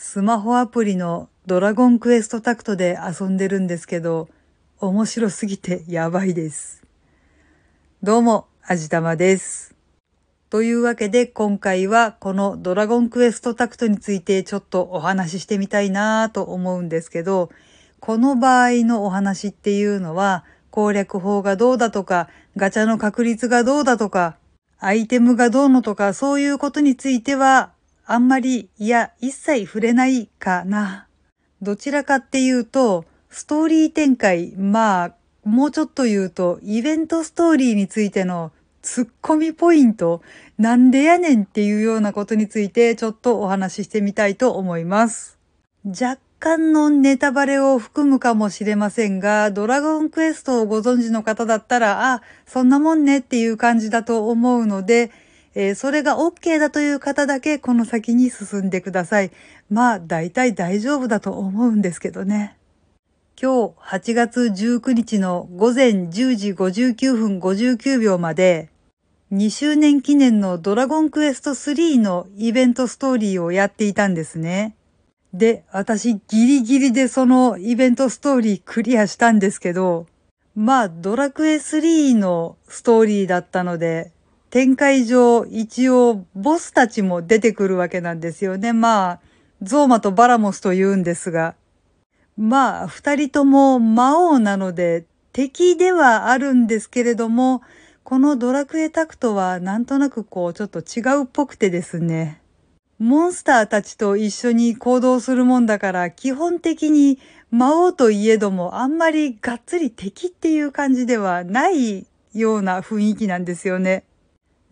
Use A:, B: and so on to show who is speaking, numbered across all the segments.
A: スマホアプリのドラゴンクエストタクトで遊んでるんですけど、面白すぎてやばいです。どうも、あじたまです。というわけで今回はこのドラゴンクエストタクトについてちょっとお話ししてみたいなぁと思うんですけど、この場合のお話っていうのは攻略法がどうだとか、ガチャの確率がどうだとか、アイテムがどうのとかそういうことについてはあんまり、いや、一切触れないかな。どちらかっていうと、ストーリー展開、まあ、もうちょっと言うと、イベントストーリーについてのツッコミポイント、なんでやねんっていうようなことについてちょっとお話ししてみたいと思います。若干のネタバレを含むかもしれませんが、ドラゴンクエストをご存知の方だったら、あ、そんなもんねっていう感じだと思うので、えー、それが OK だという方だけこの先に進んでください。まあ、大体大丈夫だと思うんですけどね。今日8月19日の午前10時59分59秒まで、2周年記念のドラゴンクエスト3のイベントストーリーをやっていたんですね。で、私ギリギリでそのイベントストーリークリアしたんですけど、まあドラクエ3のストーリーだったので、展開上、一応、ボスたちも出てくるわけなんですよね。まあ、ゾーマとバラモスと言うんですが。まあ、二人とも魔王なので、敵ではあるんですけれども、このドラクエタクトはなんとなくこう、ちょっと違うっぽくてですね。モンスターたちと一緒に行動するもんだから、基本的に魔王といえどもあんまりがっつり敵っていう感じではないような雰囲気なんですよね。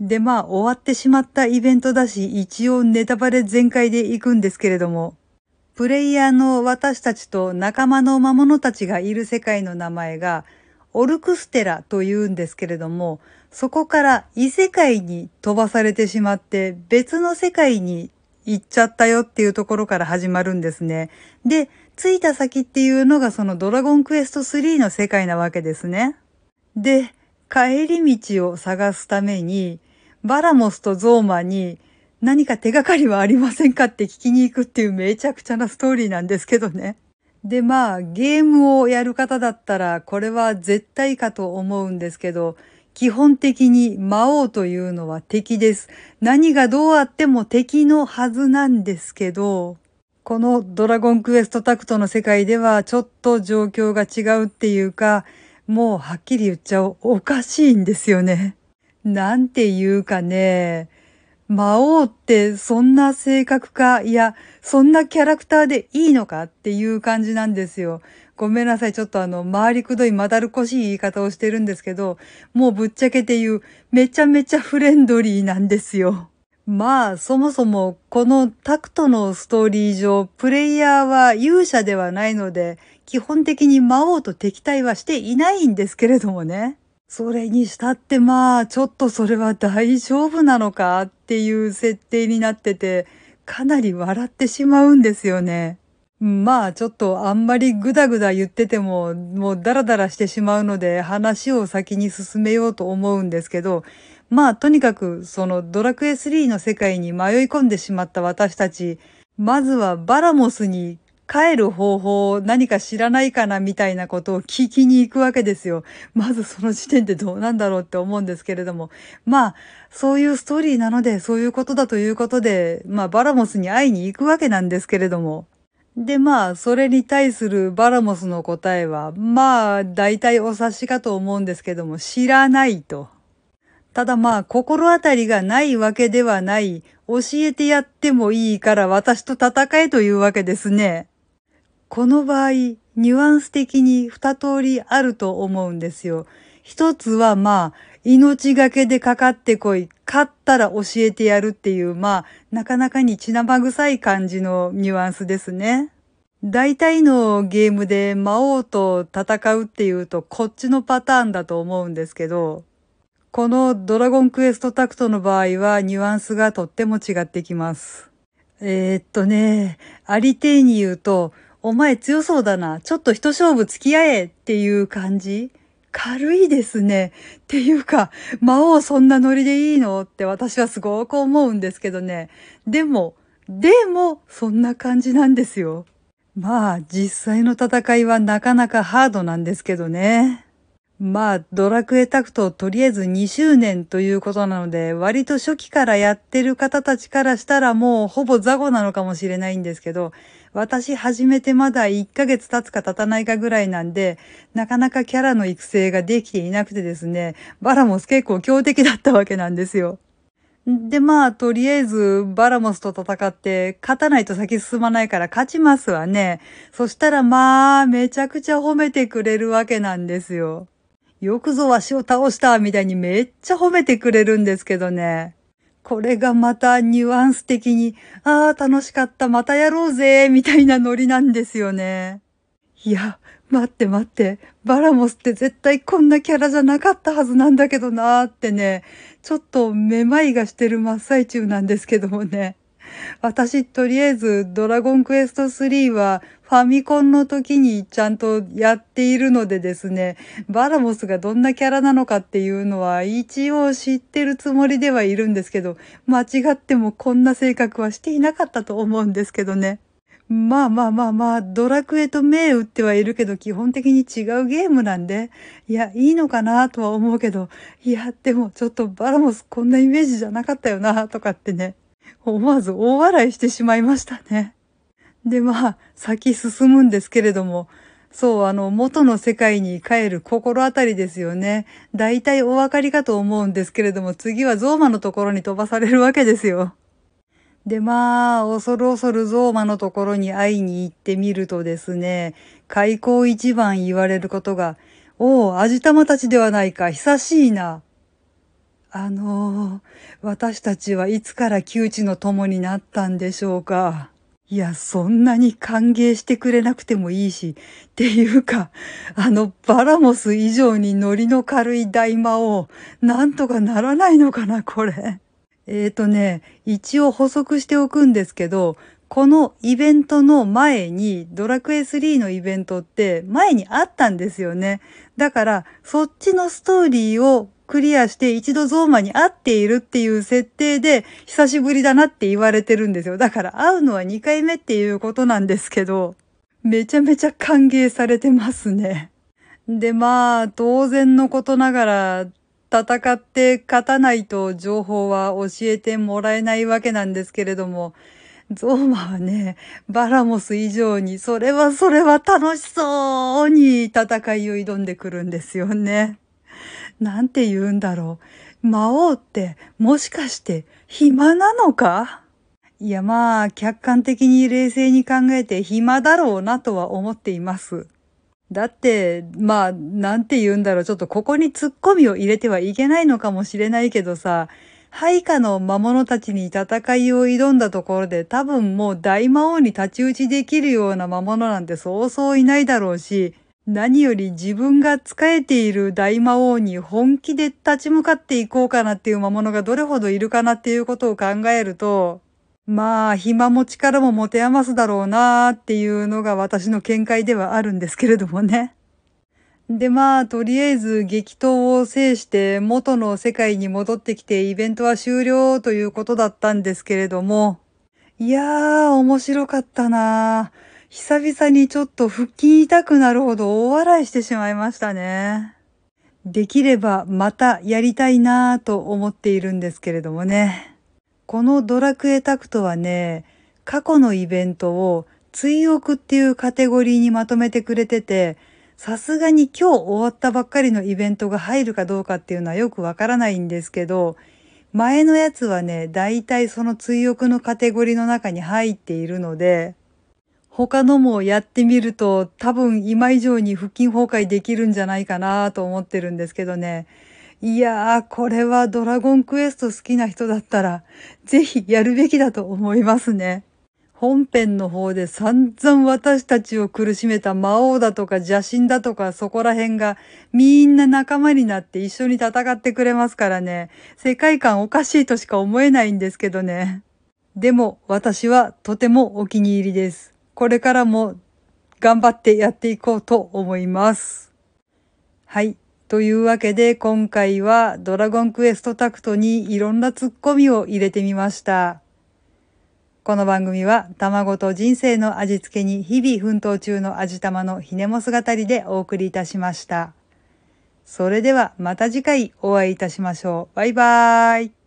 A: で、まあ、終わってしまったイベントだし、一応ネタバレ全開で行くんですけれども、プレイヤーの私たちと仲間の魔物たちがいる世界の名前が、オルクステラと言うんですけれども、そこから異世界に飛ばされてしまって別の世界に行っちゃったよっていうところから始まるんですね。で、着いた先っていうのがそのドラゴンクエスト3の世界なわけですね。で、帰り道を探すために、バラモスとゾーマに何か手がかりはありませんかって聞きに行くっていうめちゃくちゃなストーリーなんですけどね。で、まあ、ゲームをやる方だったら、これは絶対かと思うんですけど、基本的に魔王というのは敵です。何がどうあっても敵のはずなんですけど、このドラゴンクエストタクトの世界ではちょっと状況が違うっていうか、もうはっきり言っちゃおう。おかしいんですよね。なんていうかね、魔王ってそんな性格か、いや、そんなキャラクターでいいのかっていう感じなんですよ。ごめんなさい。ちょっとあの、回りくどいまだるこしい言い方をしてるんですけど、もうぶっちゃけて言う、めちゃめちゃフレンドリーなんですよ。まあ、そもそも、このタクトのストーリー上、プレイヤーは勇者ではないので、基本的に魔王と敵対はしていないんですけれどもね。それにしたってまあ、ちょっとそれは大丈夫なのかっていう設定になってて、かなり笑ってしまうんですよね。まあちょっとあんまりぐだぐだ言っててももうダラダラしてしまうので話を先に進めようと思うんですけど、まあとにかくそのドラクエ3の世界に迷い込んでしまった私たち、まずはバラモスに帰る方法を何か知らないかなみたいなことを聞きに行くわけですよ。まずその時点でどうなんだろうって思うんですけれども。まあ、そういうストーリーなので、そういうことだということで、まあ、バラモスに会いに行くわけなんですけれども。で、まあ、それに対するバラモスの答えは、まあ、大体お察しかと思うんですけども、知らないと。ただまあ、心当たりがないわけではない、教えてやってもいいから私と戦えというわけですね。この場合、ニュアンス的に二通りあると思うんですよ。一つはまあ、命がけでかかってこい、勝ったら教えてやるっていう、まあ、なかなかに血生臭い感じのニュアンスですね。大体のゲームで魔王と戦うっていうとこっちのパターンだと思うんですけど、このドラゴンクエストタクトの場合はニュアンスがとっても違ってきます。えー、っとね、ありていに言うと、お前強そうだな。ちょっと一勝負付き合えっていう感じ？軽いですね。っていうか、魔王そんなノリでいいのって私はすごく思うんですけどね。でも、でも、そんな感じなんですよ。まあ、実際の戦いはなかなかハードなんですけどね。まあ、ドラクエタクトとりあえず2周年ということなので、割と初期からやってる方たちからしたらもうほぼ雑魚なのかもしれないんですけど、私始めてまだ1ヶ月経つか経たないかぐらいなんで、なかなかキャラの育成ができていなくてですね、バラモス結構強敵だったわけなんですよ。で、まあ、とりあえず、バラモスと戦って、勝たないと先進まないから勝ちますわね。そしたら、まあ、めちゃくちゃ褒めてくれるわけなんですよ。よくぞわしを倒したみたいにめっちゃ褒めてくれるんですけどね。これがまたニュアンス的に、ああ、楽しかった、またやろうぜ、みたいなノリなんですよね。いや、待って待って、バラモスって絶対こんなキャラじゃなかったはずなんだけどなーってね、ちょっとめまいがしてる真っ最中なんですけどもね。私、とりあえず、ドラゴンクエスト3は、ファミコンの時にちゃんとやっているのでですね、バラモスがどんなキャラなのかっていうのは一応知ってるつもりではいるんですけど、間違ってもこんな性格はしていなかったと思うんですけどね。まあまあまあまあ、ドラクエと銘打ってはいるけど、基本的に違うゲームなんで、いや、いいのかなとは思うけど、いや、でもちょっとバラモスこんなイメージじゃなかったよな、とかってね、思わず大笑いしてしまいましたね。で、まあ、先進むんですけれども、そう、あの、元の世界に帰る心当たりですよね。大体お分かりかと思うんですけれども、次はゾーマのところに飛ばされるわけですよ。で、まあ、恐る恐るゾーマのところに会いに行ってみるとですね、開口一番言われることが、おう、味玉たちではないか、久しいな。あのー、私たちはいつから窮地の友になったんでしょうか？いや、そんなに歓迎してくれなくてもいいし、っていうか、あのバラモス以上にノリの軽い大魔王、なんとかならないのかな、これ。えーとね、一応補足しておくんですけど、このイベントの前に、ドラクエ3のイベントって前にあったんですよね。だから、そっちのストーリーをクリアして一度ゾーマに会っているっていう設定で久しぶりだなって言われてるんですよ。だから会うのは2回目っていうことなんですけど、めちゃめちゃ歓迎されてますね。で、まあ、当然のことながら、戦って勝たないと情報は教えてもらえないわけなんですけれども、ゾーマはね、バラモス以上に、それはそれは楽しそうに戦いを挑んでくるんですよね。なんて言うんだろう。魔王ってもしかして暇なのか？いやまあ、客観的に冷静に考えて暇だろうなとは思っています。だって、まあ、なんて言うんだろう。ちょっとここに突っ込みを入れてはいけないのかもしれないけどさ、配下の魔物たちに戦いを挑んだところで多分もう大魔王に太刀打ちできるような魔物なんてそうそういないだろうし、何より自分が仕えている大魔王に本気で立ち向かっていこうかなっていう魔物がどれほどいるかなっていうことを考えると、まあ、暇も力も持て余すだろうなーっていうのが私の見解ではあるんですけれどもね。で、まあ、とりあえず激闘を制して元の世界に戻ってきてイベントは終了ということだったんですけれども、いやー、面白かったなー。久々にちょっと腹筋痛くなるほど大笑いしてしまいましたね。できればまたやりたいなぁと思っているんですけれどもね。このドラクエタクトはね、過去のイベントを追憶っていうカテゴリーにまとめてくれてて、さすがに今日終わったばっかりのイベントが入るかどうかっていうのはよくわからないんですけど、前のやつはね、だいたいその追憶のカテゴリーの中に入っているので、他のもやってみると多分今以上に腹筋崩壊できるんじゃないかなと思ってるんですけどね。いやー、これはドラゴンクエスト好きな人だったら、ぜひやるべきだと思いますね。本編の方で散々私たちを苦しめた魔王だとか邪神だとかそこら辺がみんな仲間になって一緒に戦ってくれますからね。世界観おかしいとしか思えないんですけどね。でも私はとてもお気に入りです。これからも頑張ってやっていこうと思います。はい。というわけで今回はドラゴンクエストタクトにいろんなツッコミを入れてみました。この番組は卵と人生の味付けに日々奮闘中の味玉のひねも姿りでお送りいたしました。それではまた次回お会いいたしましょう。バイバーイ。